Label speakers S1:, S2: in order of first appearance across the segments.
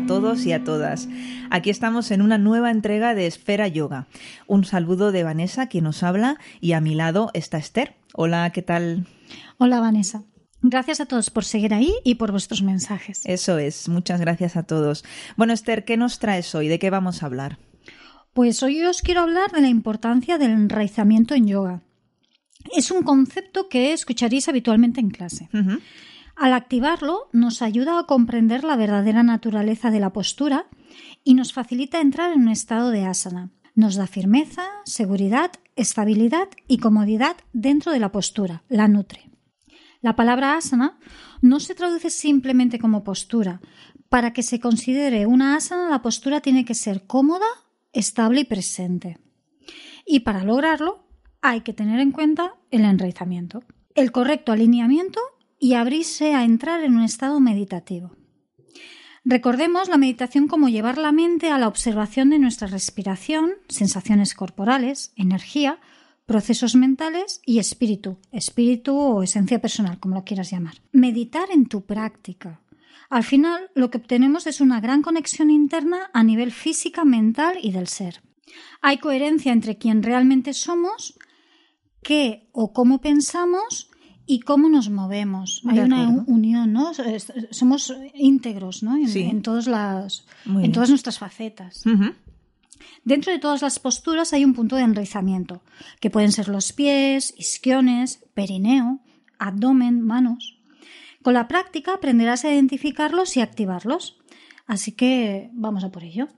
S1: a todos y a todas. Aquí estamos en una nueva entrega de Esfera Yoga. Un saludo de Vanessa, quien nos habla, y a mi lado está Esther. Hola, ¿qué tal?
S2: Hola, Vanessa. Gracias a todos por seguir ahí y por vuestros mensajes.
S1: Eso es, muchas gracias a todos. Bueno, Esther, ¿qué nos traes hoy? ¿De qué vamos a hablar?
S2: Pues hoy os quiero hablar de la importancia del enraizamiento en yoga. Es un concepto que escucharéis habitualmente en clase. Al activarlo, nos ayuda a comprender la verdadera naturaleza de la postura y nos facilita entrar en un estado de asana. Nos da firmeza, seguridad, estabilidad y comodidad dentro de la postura, la nutre. La palabra asana no se traduce simplemente como postura. Para que se considere una asana, la postura tiene que ser cómoda, estable y presente. Y para lograrlo, hay que tener en cuenta el enraizamiento, el correcto alineamiento y abrirse a entrar en un estado meditativo. Recordemos la meditación como llevar la mente a la observación de nuestra respiración, sensaciones corporales, energía, procesos mentales y espíritu, espíritu o esencia personal, como lo quieras llamar. Meditar en tu práctica. Al final, lo que obtenemos es una gran conexión interna a nivel física, mental y del ser. Hay coherencia entre quien realmente somos, qué o cómo pensamos y cómo nos movemos. Hay una unión, ¿no? Somos íntegros, ¿no? En,
S1: Sí.
S2: en todas las, en todas nuestras facetas. Dentro de todas las posturas hay un punto de enraizamiento, que pueden ser los pies, isquiones, perineo, abdomen, manos. Con la práctica aprenderás a identificarlos y activarlos. Así que vamos a por ello.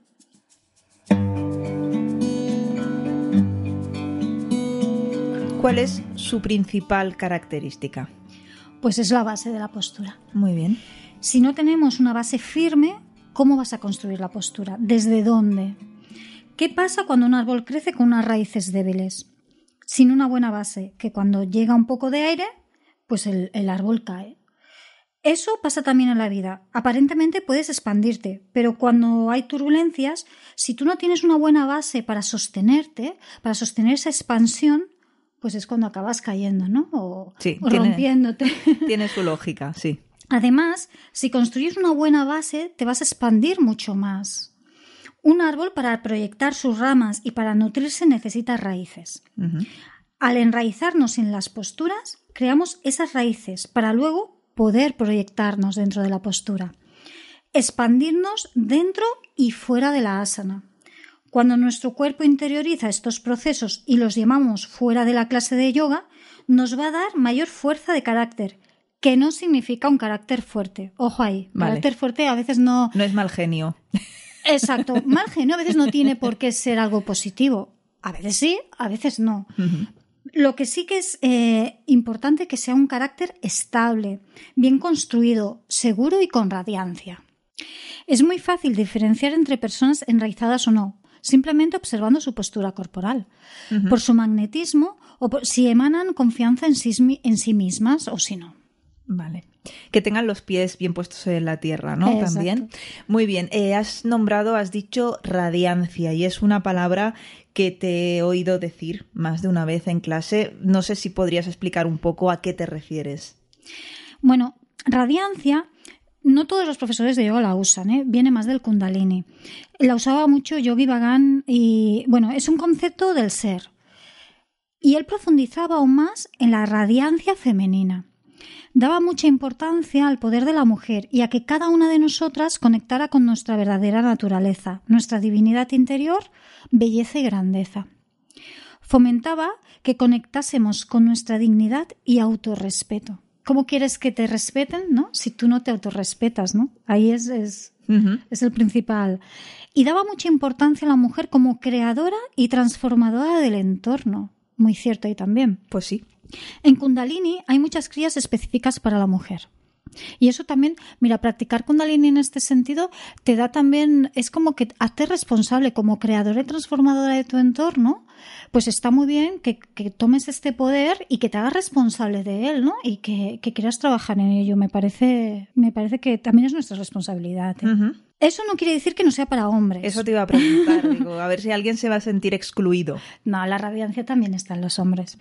S1: ¿Cuál es su principal característica?
S2: Pues es la base de la postura.
S1: Muy bien.
S2: Si no tenemos una base firme, ¿cómo vas a construir la postura? ¿Desde dónde? ¿Qué pasa cuando un árbol crece con unas raíces débiles? Sin una buena base, que cuando llega un poco de aire, pues el, el árbol cae. Eso pasa también en la vida. Aparentemente puedes expandirte, pero cuando hay turbulencias, si tú no tienes una buena base para sostenerte, para sostener esa expansión, pues es cuando acabas cayendo, ¿no? O,
S1: Sí,
S2: o
S1: tiene-
S2: rompiéndote.
S1: Tiene su lógica, sí.
S2: Además, si construyes una buena base, te vas a expandir mucho más. Un árbol para proyectar sus ramas y para nutrirse necesita raíces. Al enraizarnos en las posturas, creamos esas raíces para luego poder proyectarnos dentro de la postura. Expandirnos dentro y fuera de la asana. Cuando nuestro cuerpo interioriza estos procesos y los llamamos fuera de la clase de yoga, nos va a dar mayor fuerza de carácter, que no significa un carácter fuerte. Ojo ahí,
S1: Vale.
S2: carácter fuerte a veces no,
S1: No es mal genio.
S2: Exacto. Mal genio a veces no tiene por qué ser algo positivo. A veces sí, a veces no. Lo que sí que es eh, importante que sea un carácter estable, bien construido, seguro y con radiancia. Es muy fácil diferenciar entre personas enraizadas o no, simplemente observando su postura corporal, por su magnetismo o por si emanan confianza en sí, en sí mismas o si no.
S1: Vale. Que tengan los pies bien puestos en la tierra, ¿no?
S2: Exacto.
S1: También. Muy bien. Eh, has nombrado, has dicho radiancia y es una palabra que te he oído decir más de una vez en clase. No sé si podrías explicar un poco a qué te refieres.
S2: Bueno, radiancia, no todos los profesores de yoga la usan, ¿eh? viene más del kundalini. La usaba mucho Yogi Bhagan y, bueno, es un concepto del ser. Y él profundizaba aún más en la radiancia femenina. Daba mucha importancia al poder de la mujer y a que cada una de nosotras conectara con nuestra verdadera naturaleza, nuestra divinidad interior, belleza y grandeza. Fomentaba que conectásemos con nuestra dignidad y autorrespeto. ¿Cómo quieres que te respeten, no? Si tú no te autorrespetas, ¿no? Ahí es, es, es el principal. Y daba mucha importancia a la mujer como creadora y transformadora del entorno. Muy cierto ahí también.
S1: Pues sí.
S2: En Kundalini hay muchas crías específicas para la mujer. Y eso también, mira, practicar Kundalini en este sentido te da también, es como que hazte responsable como creadora y transformadora de tu entorno, pues está muy bien que, tomes este poder y que te hagas responsable de él, ¿no? Y que, quieras trabajar en ello. Me parece, me parece que también es nuestra responsabilidad. ¿eh? Eso no quiere decir que no sea para hombres.
S1: Eso te iba a preguntar, digo, a ver si alguien se va a sentir excluido.
S2: No, la radiancia también está en los hombres.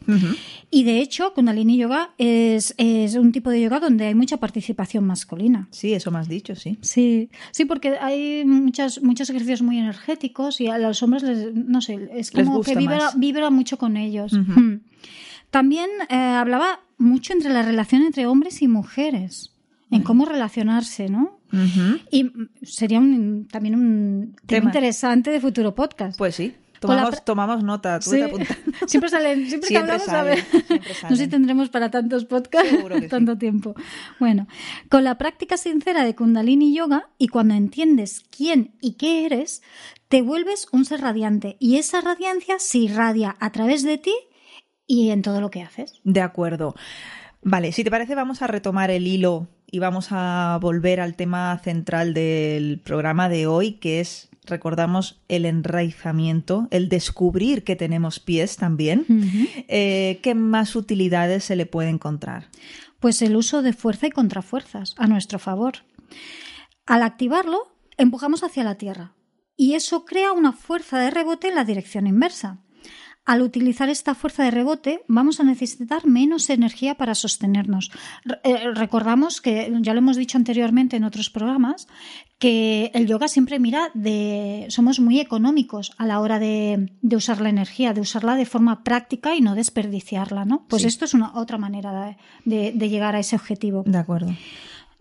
S2: Y de hecho, Kundalini Yoga es, un tipo de yoga donde hay mucha participación masculina.
S1: Sí, eso me has dicho, sí.
S2: Sí, sí, porque hay muchas, muchos ejercicios muy energéticos y a los hombres, les, no sé, es como que vibra, mucho con ellos. También eh, hablaba mucho entre la relación entre hombres y mujeres, en cómo relacionarse, ¿no? Y sería también un tema interesante de futuro podcast.
S1: Pues sí. Tomamos, nota, tú te apuntas.
S2: Siempre salen, siempre, que hablamos, a ver. No sé si tendremos para tantos podcasts tanto tiempo. Bueno, con la práctica sincera de Kundalini Yoga y cuando entiendes quién y qué eres, te vuelves un ser radiante y esa radiancia se irradia a través de ti y en todo lo que haces.
S1: De acuerdo. Vale, si te parece, vamos a retomar el hilo y vamos a volver al tema central del programa de hoy, que es, recordamos, el enraizamiento, el descubrir que tenemos pies también. Eh, ¿Qué más utilidades se le puede encontrar?
S2: Pues el uso de fuerza y contrafuerzas a nuestro favor. Al activarlo, empujamos hacia la Tierra y eso crea una fuerza de rebote en la dirección inversa. Al utilizar esta fuerza de rebote, vamos a necesitar menos energía para sostenernos. Eh, recordamos que, ya lo hemos dicho anteriormente en otros programas, que el yoga siempre mira de. Somos muy económicos a la hora de, usar la energía, de usarla de forma práctica y no desperdiciarla, ¿no? Pues esto es una otra manera de, de llegar a ese objetivo.
S1: De acuerdo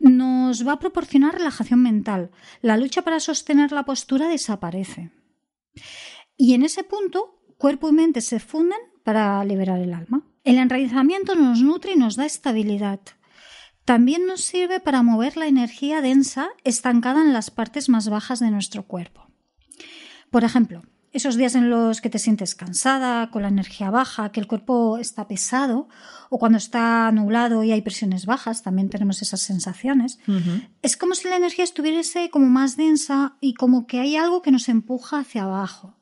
S2: nos va a proporcionar relajación mental. La lucha para sostener la postura desaparece. Y en ese punto cuerpo y mente se funden para liberar el alma. El enraizamiento nos nutre y nos da estabilidad. También nos sirve para mover la energía densa estancada en las partes más bajas de nuestro cuerpo. Por ejemplo, esos días en los que te sientes cansada, con la energía baja, que el cuerpo está pesado, o cuando está nublado y hay presiones bajas, también tenemos esas sensaciones. Es como si la energía estuviese como más densa y como que hay algo que nos empuja hacia abajo.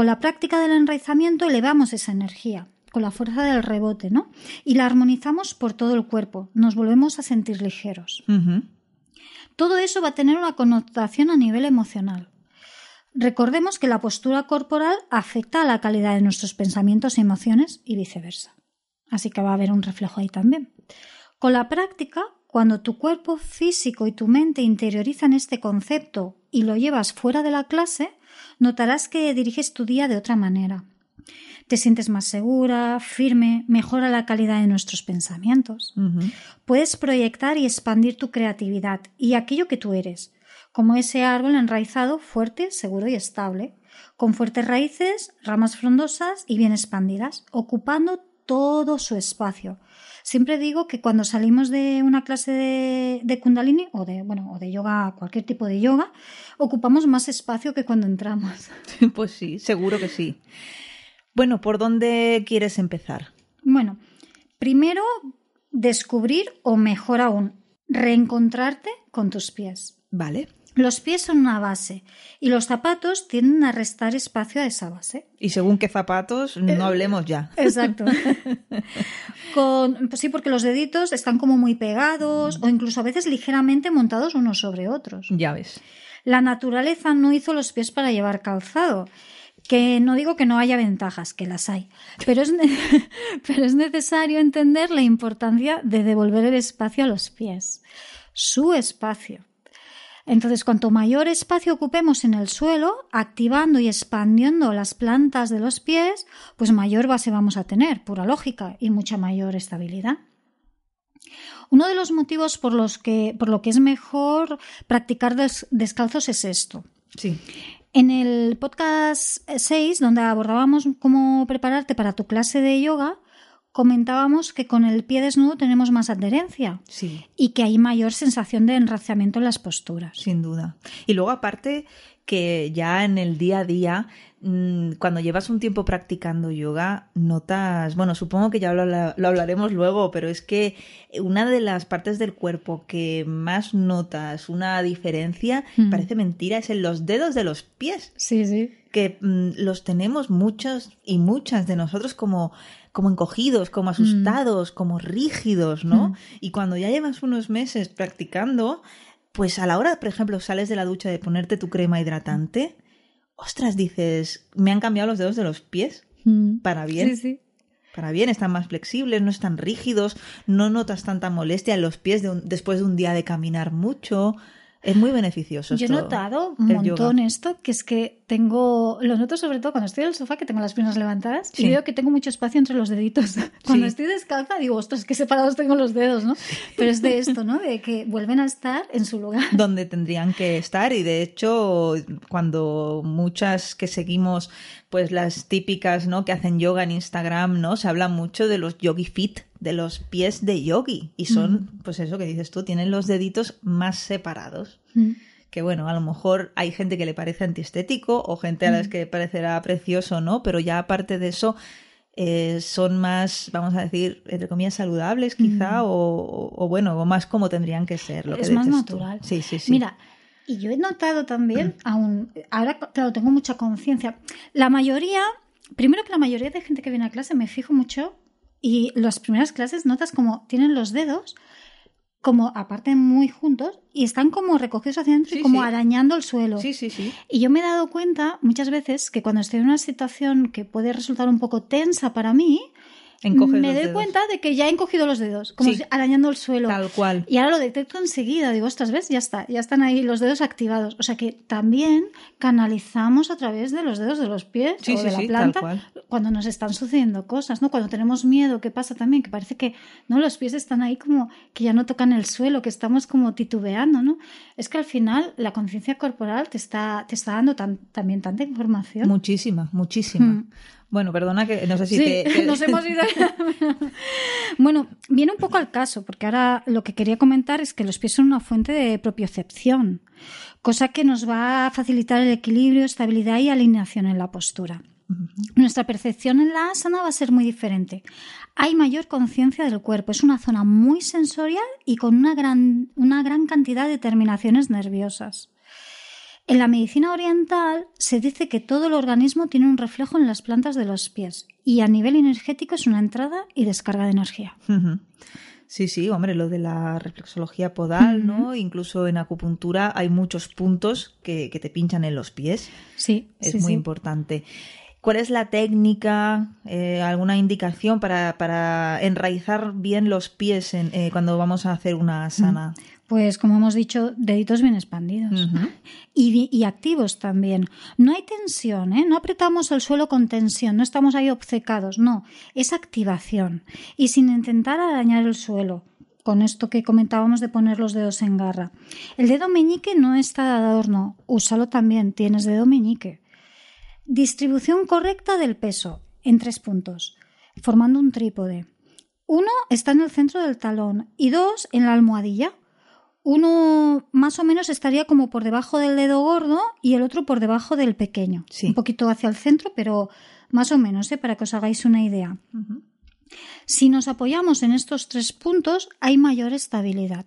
S2: Con la práctica del enraizamiento elevamos esa energía, con la fuerza del rebote, ¿no? Y la armonizamos por todo el cuerpo, nos volvemos a sentir ligeros. Todo eso va a tener una connotación a nivel emocional. Recordemos que la postura corporal afecta a la calidad de nuestros pensamientos y emociones y viceversa. Así que va a haber un reflejo ahí también. Con la práctica, cuando tu cuerpo físico y tu mente interiorizan este concepto y lo llevas fuera de la clase, notarás que diriges tu día de otra manera. Te sientes más segura, firme, mejora la calidad de nuestros pensamientos. Puedes proyectar y expandir tu creatividad y aquello que tú eres, como ese árbol enraizado, fuerte, seguro y estable, con fuertes raíces, ramas frondosas y bien expandidas, ocupando todo su espacio, Siempre digo que cuando salimos de una clase de, kundalini o de, bueno, o de yoga, cualquier tipo de yoga, ocupamos más espacio que cuando entramos.
S1: Pues sí, seguro que sí. Bueno, ¿por dónde quieres empezar?
S2: Bueno, primero descubrir o mejor aún, reencontrarte con tus pies.
S1: Vale.
S2: Los pies son una base y los zapatos tienden a restar espacio a esa base.
S1: Y según qué zapatos, no eh, hablemos ya.
S2: Exacto. Con, pues sí, porque los deditos están como muy pegados o incluso a veces ligeramente montados unos sobre otros.
S1: Ya ves.
S2: La naturaleza no hizo los pies para llevar calzado. Que no digo que no haya ventajas, que las hay, pero es, pero es necesario entender la importancia de devolver el espacio a los pies. Su espacio entonces, cuanto mayor espacio ocupemos en el suelo, activando y expandiendo las plantas de los pies, pues mayor base vamos a tener, pura lógica, y mucha mayor estabilidad. Uno de los motivos por los que, por lo que es mejor practicar descalzos es esto.
S1: Sí.
S2: En el podcast 6, donde abordábamos cómo prepararte para tu clase de yoga, comentábamos que con el pie desnudo tenemos más adherencia
S1: Sí,
S2: y que hay mayor sensación de enraciamiento en las posturas.
S1: sin duda. Y luego aparte que ya en el día a día, mm, cuando llevas un tiempo practicando yoga, notas, bueno, supongo que ya lo, habla- lo hablaremos luego, pero es que una de las partes del cuerpo que más notas una diferencia,
S2: Mm.
S1: parece mentira, es en los dedos de los pies.
S2: Sí, sí.
S1: que mm, los tenemos muchos y muchas de nosotros como, como encogidos, como asustados, como rígidos, ¿no?
S2: Mm.
S1: Y cuando ya llevas unos meses practicando, pues a la hora, por ejemplo, sales de la ducha de ponerte tu crema hidratante, ostras, dices, me han cambiado los dedos de los pies para bien.
S2: Sí, sí.
S1: Para bien, están más flexibles, no están rígidos, no notas tanta molestia en los pies de un- después de un día de caminar mucho. Es muy beneficioso.
S2: Yo he notado un montón
S1: yoga.
S2: esto, que es que tengo, lo noto sobre todo cuando estoy en el sofá, que tengo las piernas levantadas,
S1: Sí.
S2: y veo que tengo mucho espacio entre los deditos. Cuando
S1: Sí.
S2: estoy descalza digo, ostras, qué separados tengo los dedos, ¿no? Pero es de esto, ¿no? De que vuelven a estar en su lugar.
S1: donde tendrían que estar y de hecho cuando muchas que seguimos pues las típicas no que hacen yoga en Instagram no se habla mucho de los yogi fit de los pies de yogi y son pues eso que dices tú tienen los deditos más separados
S2: Mm.
S1: Que bueno a lo mejor hay gente que le parece antiestético o gente a las que le parecerá precioso no pero ya aparte de eso eh, son más, vamos a decir, entre comillas, saludables quizá, o, o- o bueno, o más como tendrían que ser. Lo
S2: es
S1: que
S2: más
S1: dices tú.
S2: natural.
S1: Sí, sí, sí.
S2: Mira, y yo he notado también, aún, ahora claro, tengo mucha conciencia. La mayoría, primero que la mayoría de gente que viene a clase me fijo mucho y las primeras clases notas como tienen los dedos como aparte muy juntos y están como recogidos hacia adentro
S1: Sí,
S2: y como
S1: sí.
S2: arañando el suelo.
S1: Sí, sí, sí.
S2: Y yo me he dado cuenta muchas veces que cuando estoy en una situación que puede resultar un poco tensa para mí,
S1: Encoges
S2: me
S1: los
S2: doy
S1: dedos.
S2: cuenta de que ya he encogido los dedos, como
S1: Sí.
S2: si arañando el suelo.
S1: Tal cual.
S2: Y ahora lo detecto enseguida, digo, ostras, ¿ves? Ya está, ya están ahí los dedos activados. O sea que también canalizamos a través de los dedos de los pies
S1: Sí,
S2: o
S1: sí,
S2: de la planta cuando nos están sucediendo cosas, ¿no? Cuando tenemos miedo, ¿qué pasa también? Que parece que no los pies están ahí como que ya no tocan el suelo, que estamos como titubeando, ¿no? Es que al final la conciencia corporal te está, te está dando tan- también tanta información.
S1: Muchísima, muchísima.
S2: Mm.
S1: Bueno, perdona que no sé si
S2: Sí,
S1: te, te-
S2: nos hemos ido. bueno, viene un poco al caso, porque ahora lo que quería comentar es que los pies son una fuente de propiocepción, cosa que nos va a facilitar el equilibrio, estabilidad y alineación en la postura. Nuestra percepción en la asana va a ser muy diferente. Hay mayor conciencia del cuerpo, es una zona muy sensorial y con una gran, una gran cantidad de terminaciones nerviosas. En la medicina oriental se dice que todo el organismo tiene un reflejo en las plantas de los pies y a nivel energético es una entrada y descarga de energía.
S1: Sí, sí, hombre, lo de la reflexología podal, ¿no? Incluso en acupuntura hay muchos puntos que, que te pinchan en los pies.
S2: Sí,
S1: Es
S2: sí,
S1: muy
S2: sí.
S1: importante. ¿Cuál es la técnica, eh, alguna indicación para, para enraizar bien los pies en- eh, cuando vamos a hacer una asana?
S2: Pues como hemos dicho, deditos bien expandidos. Y, activos también. No hay tensión, ¿eh? no apretamos el suelo con tensión, no estamos ahí obcecados, no, es activación. Y sin intentar arañar el suelo, con esto que comentábamos de poner los dedos en garra. El dedo meñique no está de adorno, úsalo también, tienes dedo meñique. Distribución correcta del peso en tres puntos, formando un trípode. Uno está en el centro del talón y dos en la almohadilla. Uno más o menos estaría como por debajo del dedo gordo y el otro por debajo del pequeño.
S1: Sí.
S2: Un poquito hacia el centro, pero más o menos, ¿eh? para que os hagáis una idea. Si nos apoyamos en estos tres puntos, hay mayor estabilidad,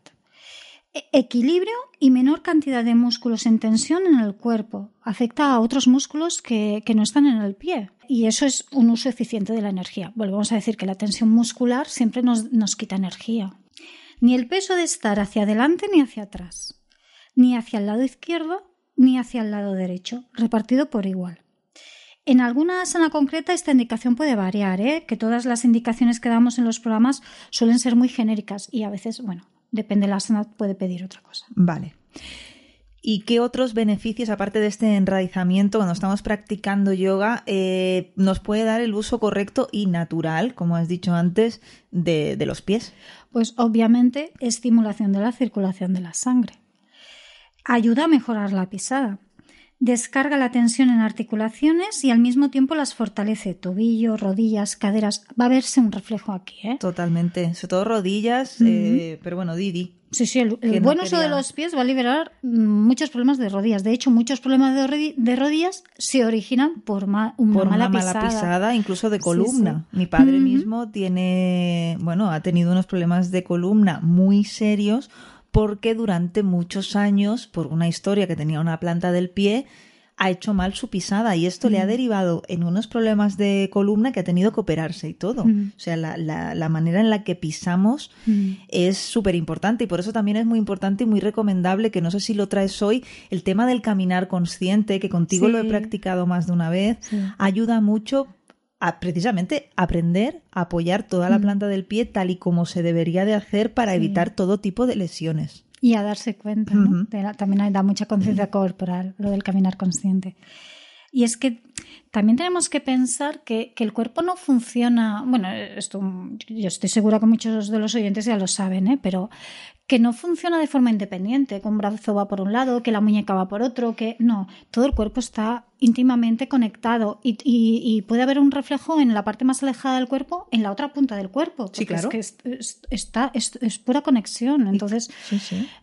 S2: e- equilibrio y menor cantidad de músculos en tensión en el cuerpo. Afecta a otros músculos que, que no están en el pie. Y eso es un uso eficiente de la energía. Volvemos a decir que la tensión muscular siempre nos, nos quita energía. Ni el peso de estar hacia adelante ni hacia atrás. Ni hacia el lado izquierdo ni hacia el lado derecho, repartido por igual. En alguna asana concreta esta indicación puede variar, ¿eh? que todas las indicaciones que damos en los programas suelen ser muy genéricas y a veces, bueno, depende de la asana, puede pedir otra cosa.
S1: Vale. ¿Y qué otros beneficios, aparte de este enraizamiento, cuando estamos practicando yoga, eh, nos puede dar el uso correcto y natural, como has dicho antes, de, de los pies?
S2: Pues obviamente estimulación de la circulación de la sangre. Ayuda a mejorar la pisada. descarga la tensión en articulaciones y al mismo tiempo las fortalece. Tobillo, rodillas, caderas. Va a verse un reflejo aquí, ¿eh?
S1: Totalmente. Sobre todo rodillas, eh, pero bueno, Didi.
S2: Sí, sí, el, buen uso de los pies va a liberar muchos problemas de rodillas. De hecho, muchos problemas de, rodillas se originan por, una, mala, pisada.
S1: incluso de columna. Mi padre mismo tiene, bueno, ha tenido unos problemas de columna muy serios porque durante muchos años, por una historia que tenía una planta del pie, ha hecho mal su pisada y esto le ha mm. derivado en unos problemas de columna que ha tenido que operarse y todo. Mm. O sea, la, la, manera en la que pisamos mm. es súper importante y por eso también es muy importante y muy recomendable que no sé si lo traes hoy, el tema del caminar consciente, que contigo lo he practicado más de una vez, ayuda mucho a precisamente aprender a apoyar toda la planta del pie tal y como se debería de hacer para evitar todo tipo de lesiones.
S2: Y a darse cuenta, ¿no? También da mucha conciencia corporal, lo del caminar consciente. Y es que también tenemos que pensar que, que, el cuerpo no funciona, bueno, esto yo estoy segura que muchos de los oyentes ya lo saben, ¿eh? pero que no funciona de forma independiente, que un brazo va por un lado, que la muñeca va por otro, que no, todo el cuerpo está íntimamente conectado y, y, puede haber un reflejo en la parte más alejada del cuerpo, en la otra punta del cuerpo.
S1: Sí, claro.
S2: Es que está, es, pura conexión. Entonces,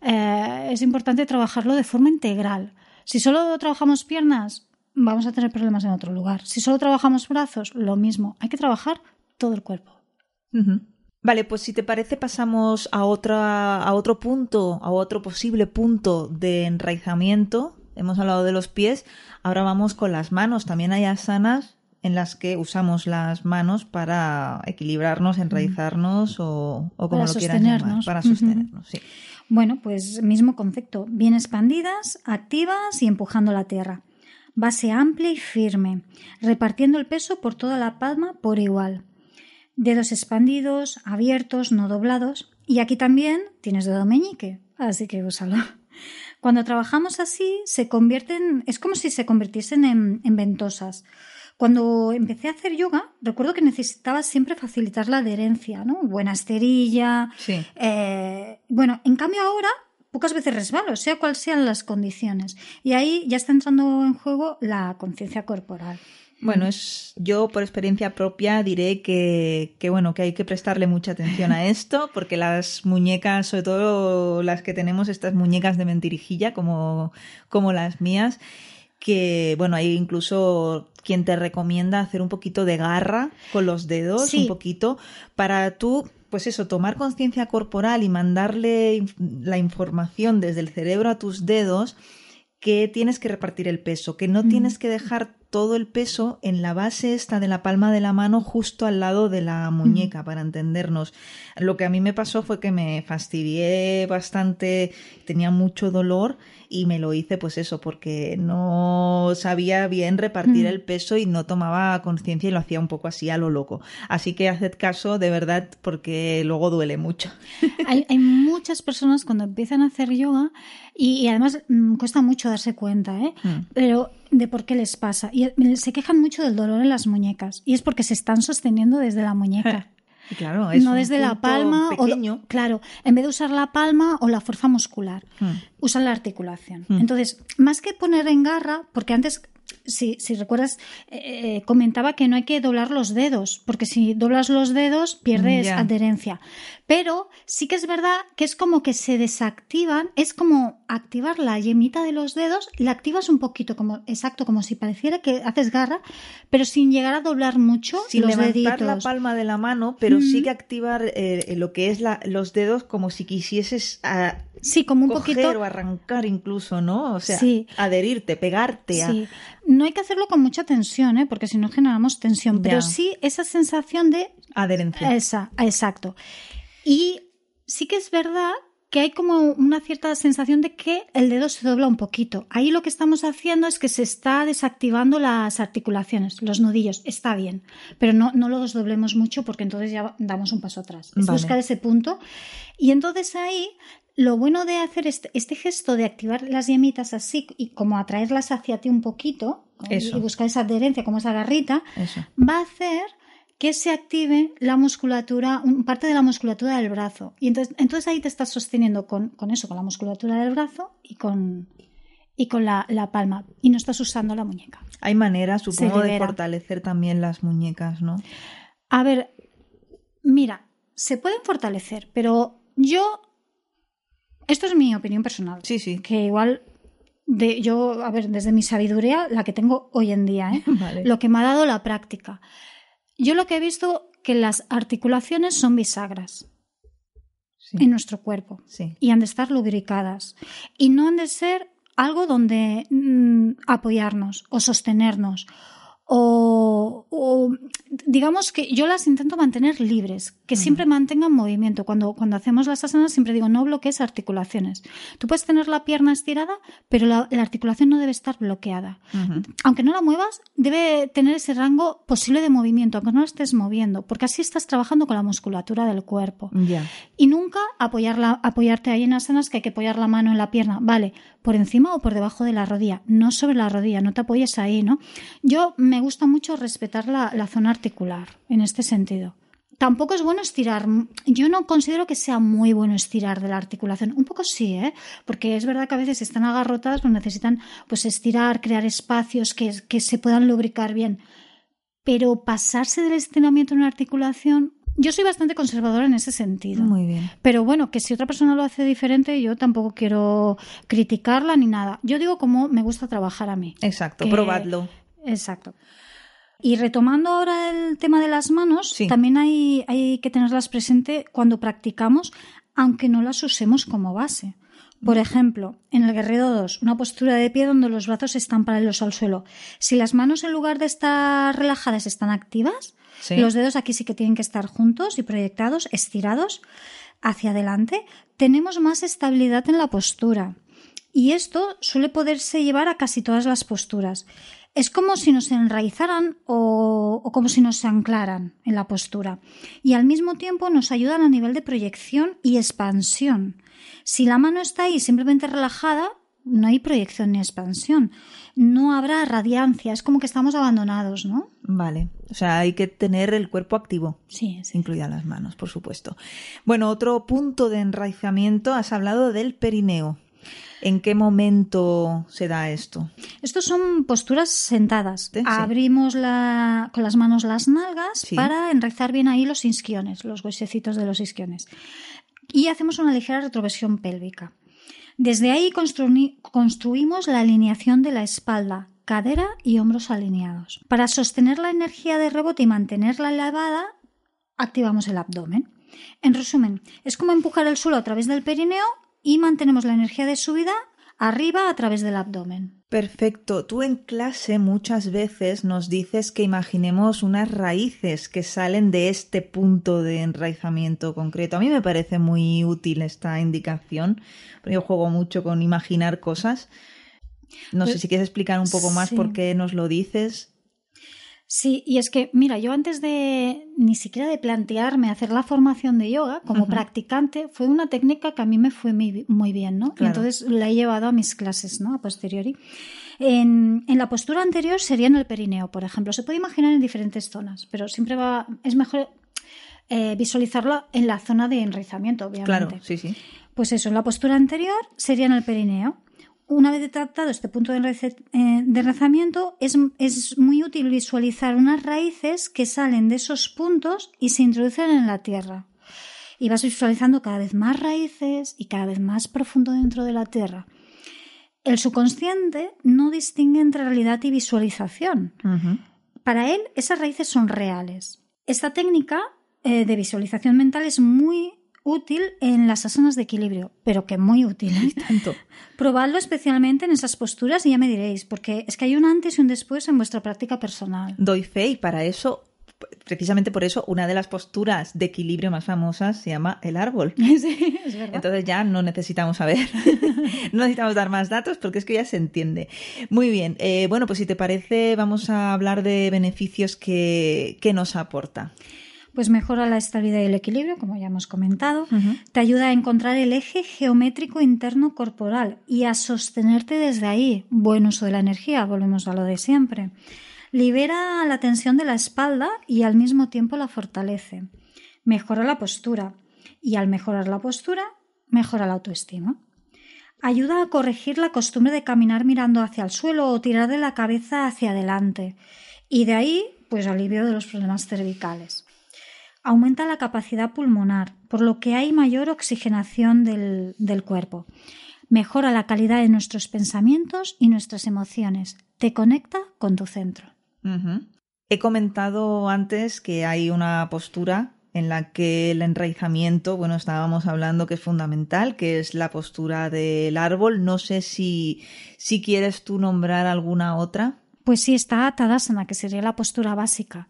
S2: eh, es importante trabajarlo de forma integral. Si solo trabajamos piernas, vamos a tener problemas en otro lugar. Si solo trabajamos brazos, lo mismo. Hay que trabajar todo el cuerpo.
S1: Vale, pues si te parece pasamos a, otra, a otro punto, a otro posible punto de enraizamiento. Hemos hablado de los pies, ahora vamos con las manos. También hay asanas en las que usamos las manos para equilibrarnos, enraizarnos o, como lo quieras llamar, para sostenernos. sí.
S2: Bueno, pues mismo concepto, bien expandidas, activas y empujando la tierra. Base amplia y firme, repartiendo el peso por toda la palma por igual dedos expandidos, abiertos, no doblados. Y aquí también tienes dedo meñique, así que úsalo. Cuando trabajamos así, se convierten, es como si se convirtiesen en, ventosas. Cuando empecé a hacer yoga, recuerdo que necesitaba siempre facilitar la adherencia, ¿no? Buena esterilla.
S1: Sí.
S2: Eh, bueno, en cambio ahora pocas veces resbalo, sea cual sean las condiciones. Y ahí ya está entrando en juego la conciencia corporal.
S1: Bueno, es, yo por experiencia propia diré que, que, bueno, que hay que prestarle mucha atención a esto, porque las muñecas, sobre todo las que tenemos, estas muñecas de mentirijilla, como, como las mías, que bueno, hay incluso quien te recomienda hacer un poquito de garra con los dedos, un poquito, para tú, pues eso, tomar conciencia corporal y mandarle la información desde el cerebro a tus dedos que tienes que repartir el peso, que no tienes que dejar todo el peso en la base esta de la palma de la mano justo al lado de la muñeca, para entendernos. Lo que a mí me pasó fue que me fastidié bastante, tenía mucho dolor y me lo hice pues eso, porque no sabía bien repartir el peso y no tomaba conciencia y lo hacía un poco así a lo loco. Así que haced caso de verdad porque luego duele mucho.
S2: Hay, hay muchas personas cuando empiezan a hacer yoga y, además mm, cuesta mucho darse cuenta, ¿eh? Mm. Pero de por qué les pasa. Y eh, se quejan mucho del dolor en las muñecas. Y es porque se están sosteniendo desde la muñeca.
S1: Claro, es
S2: no desde la palma
S1: pequeño.
S2: claro, en vez de usar la palma o la fuerza muscular, mm. usan la articulación. Entonces, más que poner en garra, porque antes si, si recuerdas, eh, eh, comentaba que no hay que doblar los dedos, porque si doblas los dedos pierdes adherencia. Pero sí que es verdad que es como que se desactivan, es como activar la yemita de los dedos, la activas un poquito, como exacto, como si pareciera que haces garra, pero sin llegar a doblar mucho
S1: sin
S2: los
S1: levantar la palma de la mano, pero sí que activar eh, lo que es la, los dedos como si quisieses a,
S2: sí, como un
S1: coger
S2: poquito
S1: o arrancar incluso, ¿no? O sea, adherirte, pegarte.
S2: Sí. No hay que hacerlo con mucha tensión, ¿eh? porque si no generamos tensión, pero sí esa sensación de
S1: adherencia.
S2: Esa, exacto. Y sí que es verdad que hay como una cierta sensación de que el dedo se dobla un poquito. Ahí lo que estamos haciendo es que se está desactivando las articulaciones, los nudillos. Está bien, pero no, no lo desdoblemos mucho porque entonces ya damos un paso atrás. Es buscar ese punto. Y entonces ahí lo bueno de hacer este, este, gesto de activar las yemitas así y como atraerlas hacia ti un poquito y buscar esa adherencia como esa garrita, va a hacer que se active la musculatura, parte de la musculatura del brazo. Y entonces, entonces ahí te estás sosteniendo con, con, eso, con la musculatura del brazo y con, y con la, palma. Y no estás usando la muñeca.
S1: Hay maneras, supongo, de fortalecer también las muñecas, ¿no?
S2: A ver, mira, se pueden fortalecer, pero yo. Esto es mi opinión personal.
S1: Sí, sí.
S2: Que igual de, yo, a ver, desde mi sabiduría, la que tengo hoy en día, ¿eh? lo que me ha dado la práctica. Yo lo que he visto que las articulaciones son bisagras en nuestro cuerpo y han de estar lubricadas y no han de ser algo donde mm, apoyarnos o sostenernos o, digamos que yo las intento mantener libres, que siempre mantengan movimiento. Cuando, cuando hacemos las asanas siempre digo no bloquees articulaciones. Tú puedes tener la pierna estirada, pero la, articulación no debe estar bloqueada. Aunque no la muevas, debe tener ese rango posible de movimiento, aunque no la estés moviendo, porque así estás trabajando con la musculatura del cuerpo. Y nunca apoyarla, apoyarte ahí en asanas que hay que apoyar la mano en la pierna. Vale, por encima o por debajo de la rodilla, no sobre la rodilla, no te apoyes ahí, ¿no? Yo me gusta mucho respetar la, zona articular en este sentido. Tampoco es bueno estirar. Yo no considero que sea muy bueno estirar de la articulación. Un poco sí, ¿eh? Porque es verdad que a veces están agarrotadas, pero necesitan pues estirar, crear espacios que, que se puedan lubricar bien. Pero pasarse del estiramiento en una articulación yo soy bastante conservadora en ese sentido.
S1: Muy bien.
S2: Pero bueno, que si otra persona lo hace diferente, yo tampoco quiero criticarla ni nada. Yo digo cómo me gusta trabajar a mí.
S1: Exacto, probadlo.
S2: Exacto. Y retomando ahora el tema de las manos, también hay, hay que tenerlas presente cuando practicamos, aunque no las usemos como base. Por ejemplo, en el Guerrero 2, una postura de pie donde los brazos están paralelos al suelo. Si las manos en lugar de estar relajadas están activas, los dedos aquí sí que tienen que estar juntos y proyectados, estirados hacia adelante. Tenemos más estabilidad en la postura. Y esto suele poderse llevar a casi todas las posturas. Es como si nos enraizaran o, o, como si nos anclaran en la postura. Y al mismo tiempo nos ayudan a nivel de proyección y expansión. Si la mano está ahí simplemente relajada, no hay proyección ni expansión. No habrá radiancia, es como que estamos abandonados, ¿no?
S1: Vale, o sea, hay que tener el cuerpo activo.
S2: Sí,
S1: Incluidas las manos, por supuesto. Bueno, otro punto de enraizamiento, has hablado del perineo. ¿En qué momento se da esto?
S2: Estos son posturas sentadas. Abrimos la, con las manos las nalgas para enraizar bien ahí los isquiones, los huesecitos de los isquiones. Y hacemos una ligera retroversión pélvica. Desde ahí construimos la alineación de la espalda, cadera y hombros alineados. Para sostener la energía de rebote y mantenerla elevada, activamos el abdomen. En resumen, es como empujar el suelo a través del perineo y mantenemos la energía de subida arriba a través del abdomen.
S1: Perfecto. Tú en clase muchas veces nos dices que imaginemos unas raíces que salen de este punto de enraizamiento concreto. A mí me parece muy útil esta indicación, porque yo juego mucho con imaginar cosas. No sé pues si quieres explicar un poco más por qué nos lo dices.
S2: Sí, y es que, mira, yo antes de ni siquiera de plantearme hacer la formación de yoga como practicante, fue una técnica que a mí me fue muy, bien, ¿no? Y entonces la he llevado a mis clases, ¿no? A posteriori. En, la postura anterior sería en el perineo, por ejemplo. Se puede imaginar en diferentes zonas, pero siempre va, es mejor eh, visualizarlo en la zona de enraizamiento, obviamente.
S1: Claro, sí, sí.
S2: Pues eso, en la postura anterior sería en el perineo una vez tratado este punto de, eh, enraizamiento, es, es, muy útil visualizar unas raíces que salen de esos puntos y se introducen en la tierra. Y vas visualizando cada vez más raíces y cada vez más profundo dentro de la tierra. El subconsciente no distingue entre realidad y visualización. Para él, esas raíces son reales. Esta técnica eh, de visualización mental es muy útil en las asanas de equilibrio, pero que muy útil. ¿eh?
S1: Tanto.
S2: Probadlo especialmente en esas posturas y ya me diréis, porque es que hay un antes y un después en vuestra práctica personal.
S1: Doy fe y para eso precisamente por eso una de las posturas de equilibrio más famosas se llama el árbol.
S2: Sí, es verdad.
S1: Entonces ya no necesitamos saber, no necesitamos dar más datos porque es que ya se entiende. Muy bien, eh, bueno, pues si te parece vamos a hablar de beneficios que, que nos aporta
S2: pues mejora la estabilidad y el equilibrio, como ya hemos comentado, te ayuda a encontrar el eje geométrico interno corporal y a sostenerte desde ahí. Buen uso de la energía, volvemos a lo de siempre. Libera la tensión de la espalda y al mismo tiempo la fortalece. Mejora la postura y al mejorar la postura, mejora la autoestima. Ayuda a corregir la costumbre de caminar mirando hacia el suelo o tirar de la cabeza hacia adelante. Y de ahí, pues alivio de los problemas cervicales. Aumenta la capacidad pulmonar, por lo que hay mayor oxigenación del, del cuerpo. Mejora la calidad de nuestros pensamientos y nuestras emociones. Te conecta con tu centro.
S1: He comentado antes que hay una postura en la que el enraizamiento, bueno, estábamos hablando que es fundamental, que es la postura del árbol. No sé si, si quieres tú nombrar alguna otra.
S2: Pues sí, está Tadasana, que sería la postura básica.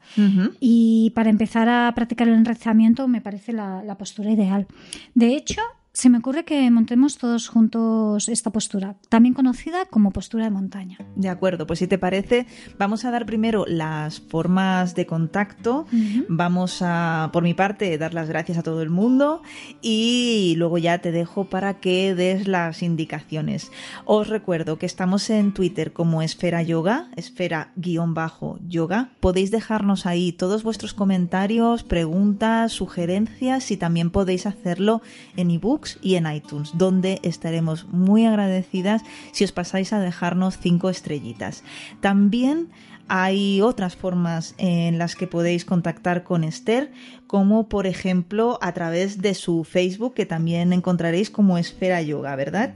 S2: Y para empezar a practicar el enraizamiento me parece la, la postura ideal. De hecho, se me ocurre que montemos todos juntos esta postura, también conocida como postura de montaña.
S1: De acuerdo, pues si te parece, vamos a dar primero las formas de contacto. Vamos a, por mi parte, dar las gracias a todo el mundo y luego ya te dejo para que des las indicaciones. Os recuerdo que estamos en Twitter como Esfera Yoga, esfera-yoga. Podéis dejarnos ahí todos vuestros comentarios, preguntas, sugerencias y también podéis hacerlo en ebooks y en iTunes, donde estaremos muy agradecidas si os pasáis a dejarnos cinco estrellitas. También hay otras formas en las que podéis contactar con Esther, como por ejemplo a través de su Facebook, que también encontraréis como Esfera Yoga, ¿verdad?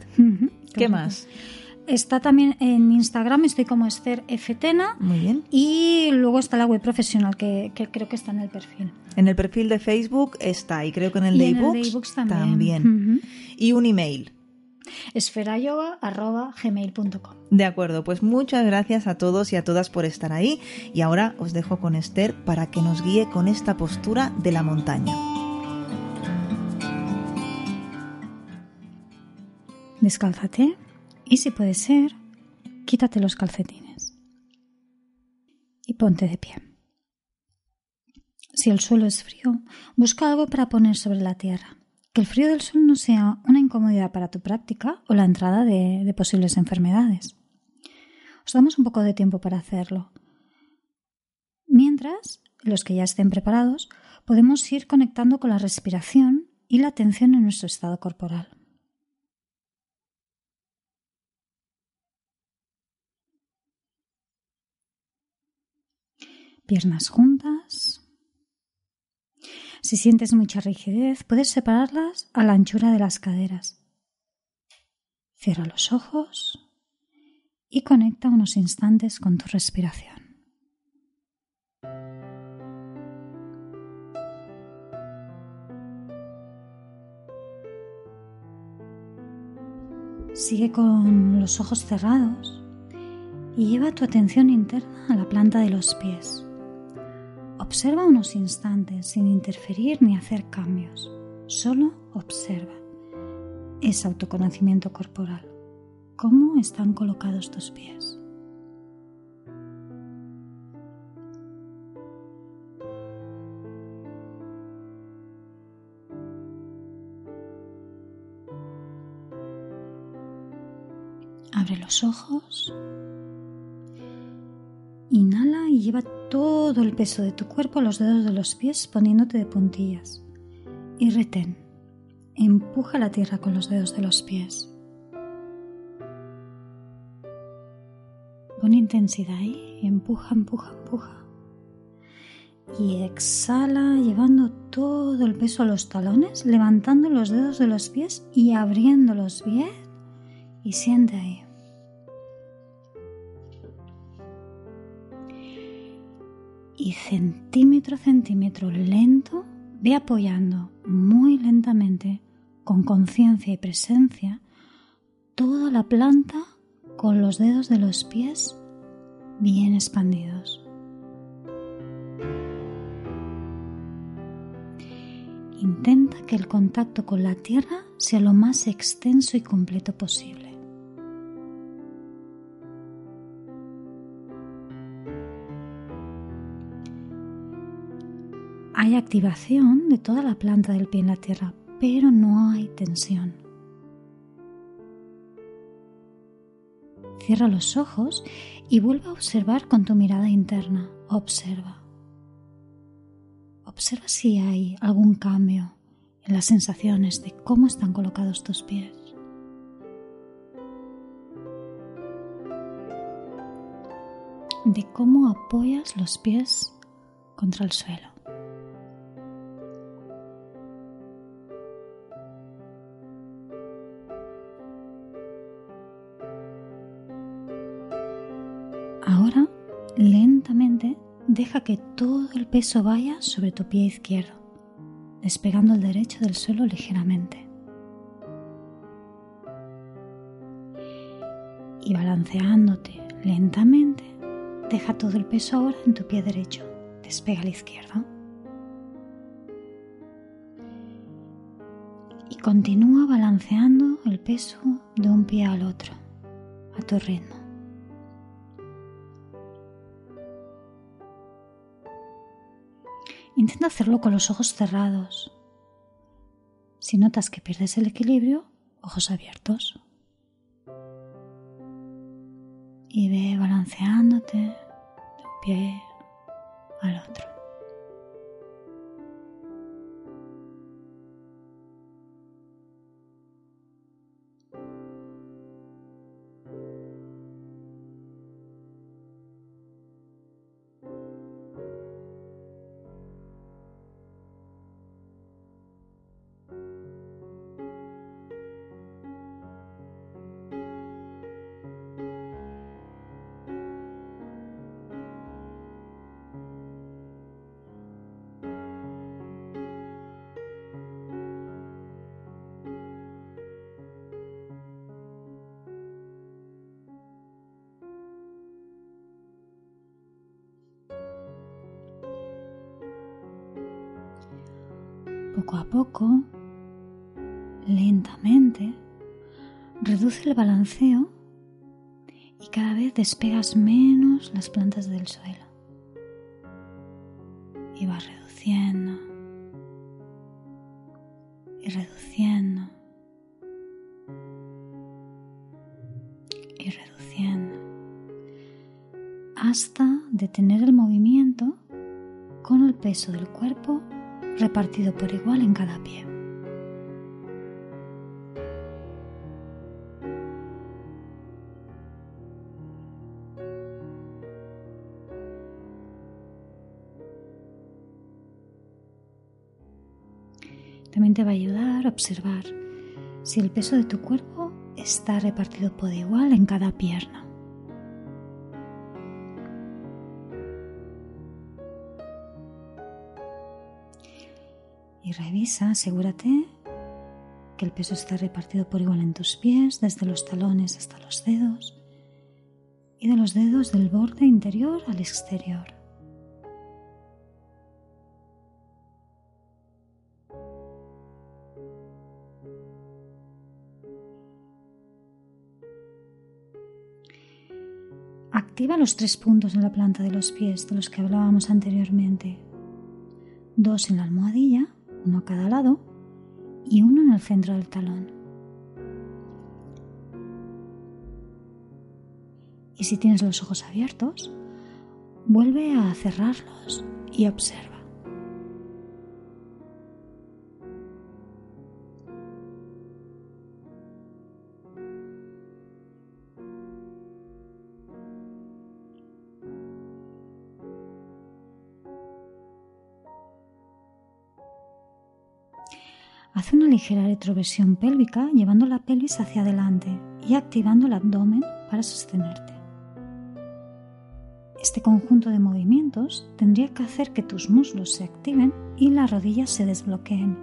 S1: ¿Qué más?
S2: Está también en Instagram, estoy como Esther Ftena.
S1: Muy bien.
S2: Y luego está la web profesional, que, que creo que está en el perfil.
S1: En el perfil de Facebook está y creo que en el
S2: Y
S1: de
S2: en el
S1: ebooks
S2: de ebooks también.
S1: también. Y un email.
S2: esferayoga.gmail.com
S1: De acuerdo, pues muchas gracias a todos y a todas por estar ahí y ahora os dejo con Esther para que nos guíe con esta postura de la montaña.
S2: Descálzate y si puede ser, quítate los calcetines. Y ponte de pie. Si el suelo es frío, busca algo para poner sobre la tierra. Que el frío del suelo no sea una incomodidad para tu práctica o la entrada de, de posibles enfermedades. Os damos un poco de tiempo para hacerlo. Mientras, los que ya estén preparados, podemos ir conectando con la respiración y la atención en nuestro estado corporal. Piernas juntas. Si sientes mucha rigidez, puedes separarlas a la anchura de las caderas. Cierra los ojos y conecta unos instantes con tu respiración. Sigue con los ojos cerrados y lleva tu atención interna a la planta de los pies. Observa unos instantes sin interferir ni hacer cambios. Solo observa. Es autoconocimiento corporal. ¿Cómo están colocados tus pies? Abre los ojos. Inhala y lleva todo el peso de tu cuerpo a los dedos de los pies poniéndote de puntillas. Y retén. Empuja la tierra con los dedos de los pies. Pon intensidad ahí. Empuja, empuja, empuja. Y exhala llevando todo el peso a los talones, levantando los dedos de los pies y abriéndolos bien. Y siente ahí. Y centímetro a centímetro lento ve apoyando muy lentamente, con conciencia y presencia, toda la planta con los dedos de los pies bien expandidos. Intenta que el contacto con la tierra sea lo más extenso y completo posible. activación de toda la planta del pie en la tierra, pero no hay tensión. Cierra los ojos y vuelve a observar con tu mirada interna. Observa. Observa si hay algún cambio en las sensaciones de cómo están colocados tus pies. de cómo apoyas los pies contra el suelo. Ahora, lentamente, deja que todo el peso vaya sobre tu pie izquierdo, despegando el derecho del suelo ligeramente. Y balanceándote lentamente, deja todo el peso ahora en tu pie derecho, despega el izquierdo. Y continúa balanceando el peso de un pie al otro, a tu ritmo. Intenta hacerlo con los ojos cerrados. Si notas que pierdes el equilibrio, ojos abiertos. Y ve balanceándote de un pie al otro. Poco a poco, lentamente, reduce el balanceo y cada vez despegas menos las plantas del suelo. Y vas reduciendo y reduciendo y reduciendo hasta detener el movimiento con el peso del cuerpo repartido por igual en cada pie. También te va a ayudar a observar si el peso de tu cuerpo está repartido por igual en cada pierna. Revisa, asegúrate que el peso está repartido por igual en tus pies, desde los talones hasta los dedos y de los dedos del borde interior al exterior. Activa los tres puntos en la planta de los pies de los que hablábamos anteriormente. Dos en la almohadilla uno a cada lado y uno en el centro del talón. Y si tienes los ojos abiertos, vuelve a cerrarlos y observa. Ligera retroversión pélvica llevando la pelvis hacia adelante y activando el abdomen para sostenerte. Este conjunto de movimientos tendría que hacer que tus muslos se activen y las rodillas se desbloqueen.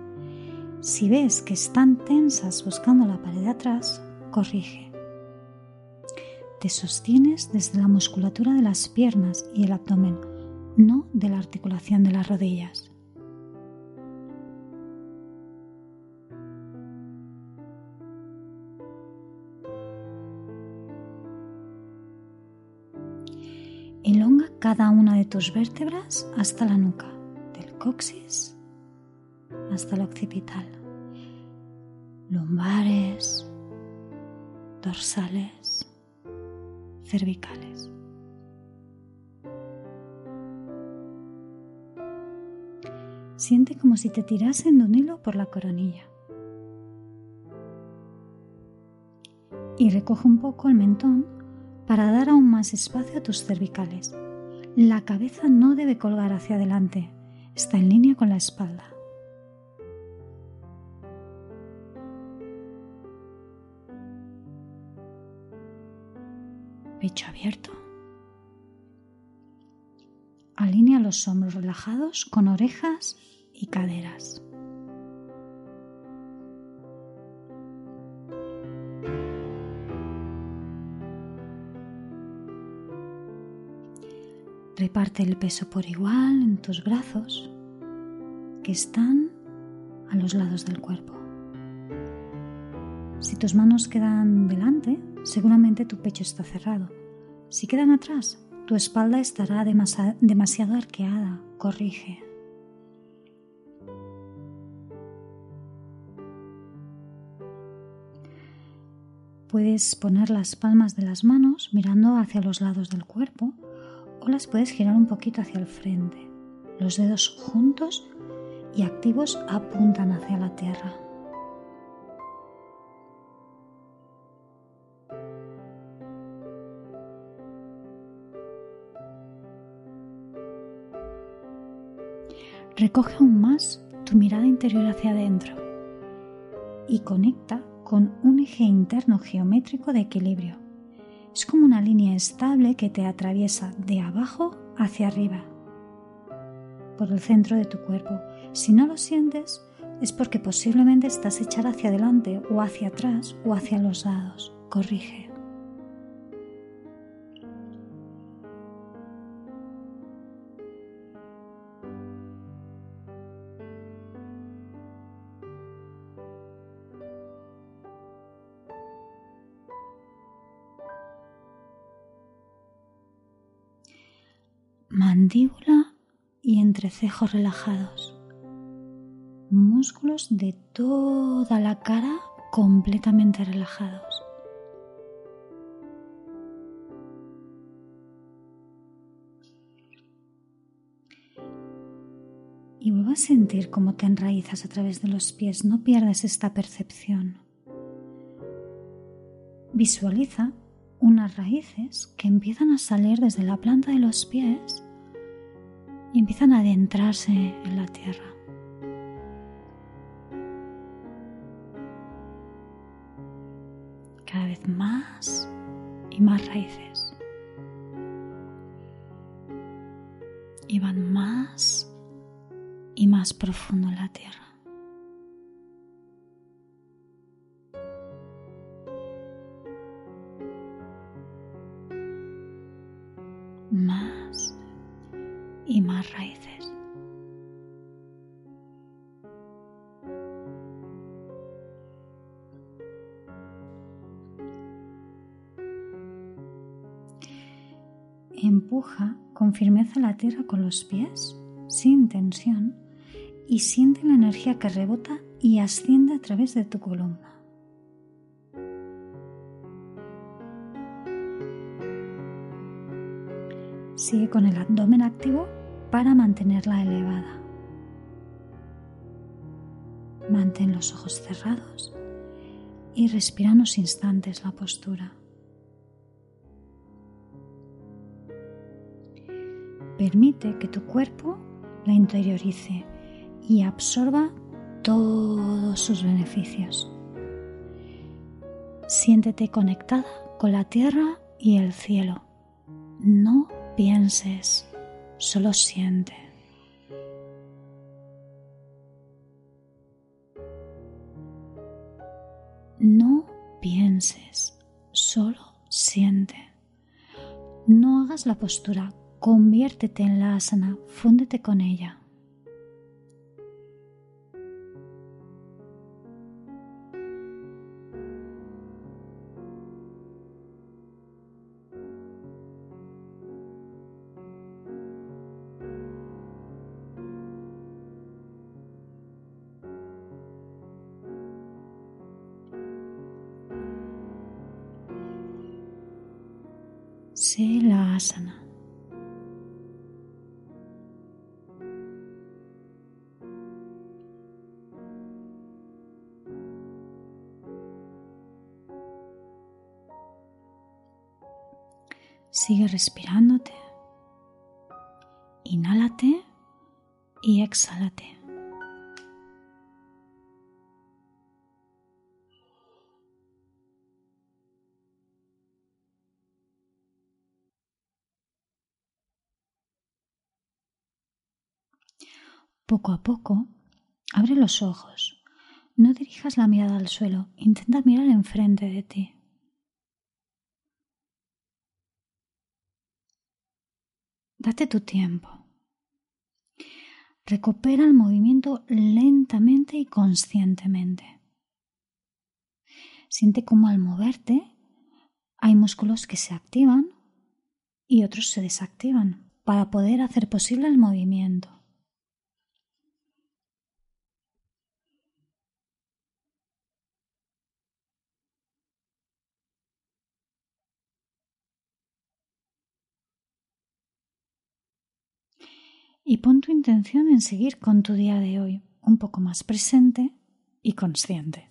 S2: Si ves que están tensas buscando la pared de atrás, corrige. Te sostienes desde la musculatura de las piernas y el abdomen, no de la articulación de las rodillas. Cada una de tus vértebras hasta la nuca, del coxis hasta el occipital, lumbares, dorsales, cervicales. Siente como si te tirasen de un hilo por la coronilla. Y recoge un poco el mentón para dar aún más espacio a tus cervicales. La cabeza no debe colgar hacia adelante, está en línea con la espalda. Pecho abierto. Alinea los hombros relajados con orejas y caderas. Reparte el peso por igual en tus brazos que están a los lados del cuerpo. Si tus manos quedan delante, seguramente tu pecho está cerrado. Si quedan atrás, tu espalda estará demasiado arqueada. Corrige. Puedes poner las palmas de las manos mirando hacia los lados del cuerpo o las puedes girar un poquito hacia el frente. Los dedos juntos y activos apuntan hacia la tierra. Recoge aún más tu mirada interior hacia adentro y conecta con un eje interno geométrico de equilibrio. Es como una línea estable que te atraviesa de abajo hacia arriba, por el centro de tu cuerpo. Si no lo sientes, es porque posiblemente estás echada hacia adelante o hacia atrás o hacia los lados. Corrige. Mandíbula y entrecejos relajados. Músculos de toda la cara completamente relajados. Y vuelvo a sentir cómo te enraizas a través de los pies. No pierdas esta percepción. Visualiza unas raíces que empiezan a salir desde la planta de los pies empiezan a adentrarse en la tierra. Cada vez más y más raíces. Y van más y más profundo en la tierra. Empuja con firmeza la tierra con los pies, sin tensión, y siente la energía que rebota y asciende a través de tu columna. Sigue con el abdomen activo para mantenerla elevada. Mantén los ojos cerrados y respira unos instantes la postura. Permite que tu cuerpo la interiorice y absorba todos sus beneficios. Siéntete conectada con la tierra y el cielo. No pienses, solo siente. No pienses, solo siente. No hagas la postura, conviértete en la asana, fúndete con ella. Sé la asana. Sigue respirándote. Inhálate y exhálate. Poco a poco, abre los ojos. No dirijas la mirada al suelo, intenta mirar enfrente de ti. Tu tiempo. Recupera el movimiento lentamente y conscientemente. Siente cómo al moverte hay músculos que se activan y otros se desactivan para poder hacer posible el movimiento. Y pon tu intención en seguir con tu día de hoy un poco más presente y consciente.